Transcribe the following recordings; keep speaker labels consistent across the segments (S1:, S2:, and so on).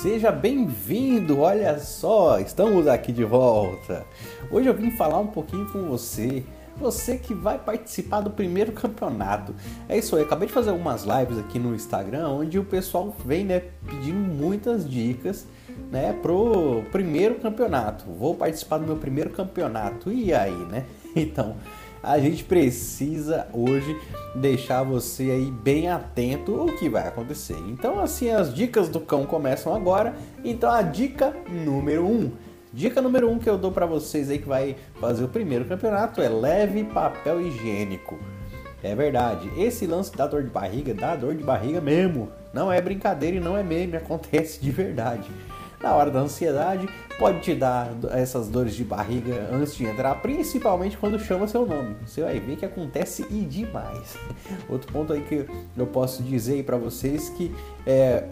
S1: Seja bem-vindo! Olha só, estamos aqui de volta. Hoje eu vim falar um pouquinho com você. Você que vai participar do primeiro campeonato. É isso aí, acabei de fazer algumas lives aqui no Instagram onde o pessoal vem, né, pedindo muitas dicas, né, pro primeiro campeonato. Vou participar do meu primeiro campeonato. E aí, né? Então, a gente precisa hoje deixar você aí bem atento o que vai acontecer. Então, assim, as dicas do cão começam agora. Então, a dica número 1. Um. Dica número 1 um que eu dou para vocês aí que vai fazer o primeiro campeonato é leve papel higiênico. É verdade, esse lance da dor de barriga dá dor de barriga mesmo. Não é brincadeira e não é meme, acontece de verdade na hora da ansiedade, pode te dar essas dores de barriga antes de entrar, principalmente quando chama seu nome. Você vai ver que acontece e demais. Outro ponto aí que eu posso dizer para vocês que é,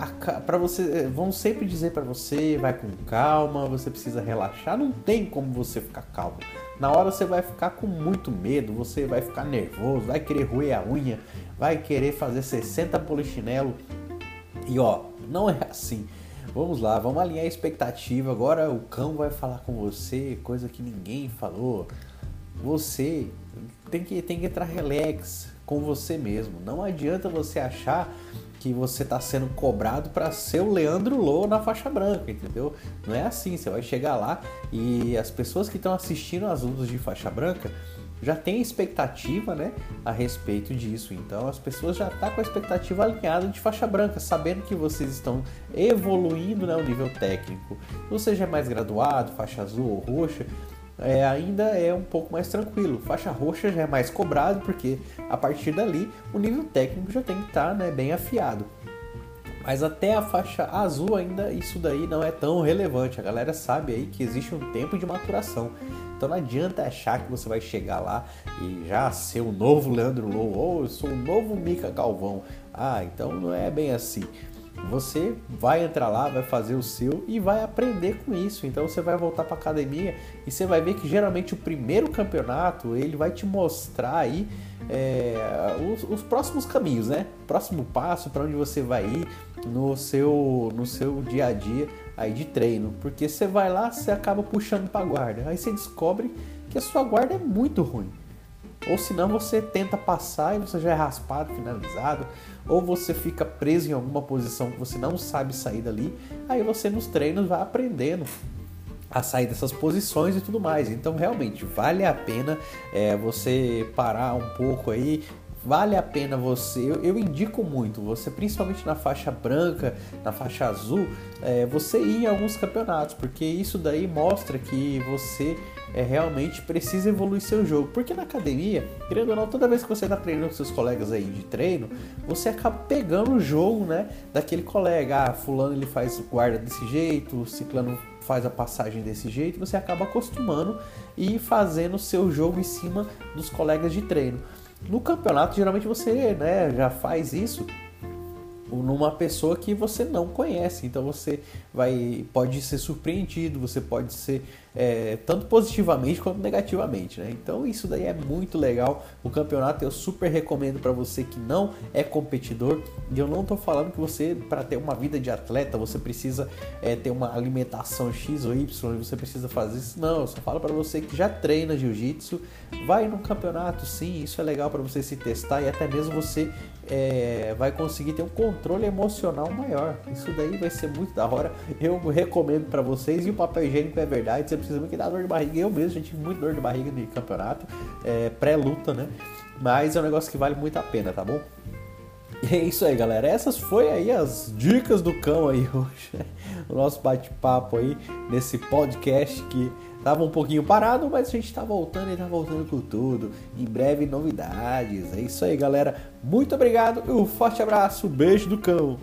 S1: para você vão sempre dizer para você, vai com calma, você precisa relaxar, não tem como você ficar calmo. Na hora você vai ficar com muito medo, você vai ficar nervoso, vai querer roer a unha, vai querer fazer 60 polichinelo. E ó, não é assim. Vamos lá, vamos alinhar a expectativa. Agora o cão vai falar com você, coisa que ninguém falou. Você tem que, tem que entrar relax com você mesmo. Não adianta você achar que você está sendo cobrado para ser o Leandro Lô na faixa branca, entendeu? Não é assim. Você vai chegar lá e as pessoas que estão assistindo as lutas de faixa branca já tem expectativa né, a respeito disso. Então as pessoas já estão tá com a expectativa alinhada de faixa branca, sabendo que vocês estão evoluindo né, o nível técnico. Você já é mais graduado, faixa azul ou roxa, é, ainda é um pouco mais tranquilo. Faixa roxa já é mais cobrado, porque a partir dali o nível técnico já tem que estar tá, né, bem afiado. Mas até a faixa azul ainda isso daí não é tão relevante. A galera sabe aí que existe um tempo de maturação. Então não adianta achar que você vai chegar lá e já ser o novo Leandro Lou ou eu sou o novo Mica Galvão. Ah, então não é bem assim. Você vai entrar lá, vai fazer o seu e vai aprender com isso. Então você vai voltar para academia e você vai ver que geralmente o primeiro campeonato ele vai te mostrar aí é, os, os, próximos caminhos, né? Próximo passo para onde você vai ir no seu no seu dia a dia aí de treino, porque você vai lá, você acaba puxando para guarda, aí você descobre que a sua guarda é muito ruim. Ou senão você tenta passar e você já é raspado, finalizado, ou você fica preso em alguma posição que você não sabe sair dali, aí você nos treinos vai aprendendo a sair dessas posições e tudo mais. Então realmente vale a pena é, você parar um pouco aí, vale a pena você, eu, eu, indico muito, você principalmente na faixa branca, na faixa azul, é, você ir em alguns campeonatos, porque isso daí mostra que você é, realmente precisa evoluir seu jogo. Porque na academia, querendo ou não, toda vez que você está treinando com seus colegas aí de treino, você acaba pegando o jogo né, daquele colega. Ah, fulano ele faz guarda desse jeito, ciclano faz a passagem desse jeito, você acaba acostumando e fazendo o seu jogo em cima dos colegas de treino. No campeonato, geralmente você né, já faz isso numa pessoa que você não conhece. Então você vai pode ser surpreendido, você pode ser é, tanto positivamente quanto negativamente, né? Então isso daí é muito legal. O campeonato eu super recomendo para você que não é competidor. E eu não tô falando que você para ter uma vida de atleta você precisa é, ter uma alimentação X ou Y, você precisa fazer isso. Não, eu só falo para você que já treina jiu-jitsu, vai no campeonato, sim, isso é legal para você se testar e até mesmo você é, vai conseguir ter um controle emocional maior. Isso daí vai ser muito da hora. Eu recomendo para vocês e o papel higiênico é verdade. Você precisa que dá dor de barriga. Eu mesmo já tive muito dor de barriga no campeonato, é, pré-luta, né? Mas é um negócio que vale muito a pena, tá bom? E é isso aí, galera. Essas foi aí as dicas do cão aí hoje. O nosso bate-papo aí nesse podcast que Tava um pouquinho parado, mas a gente tá voltando e tá voltando com tudo. Em breve novidades. É isso aí, galera. Muito obrigado e um forte abraço. Beijo do cão.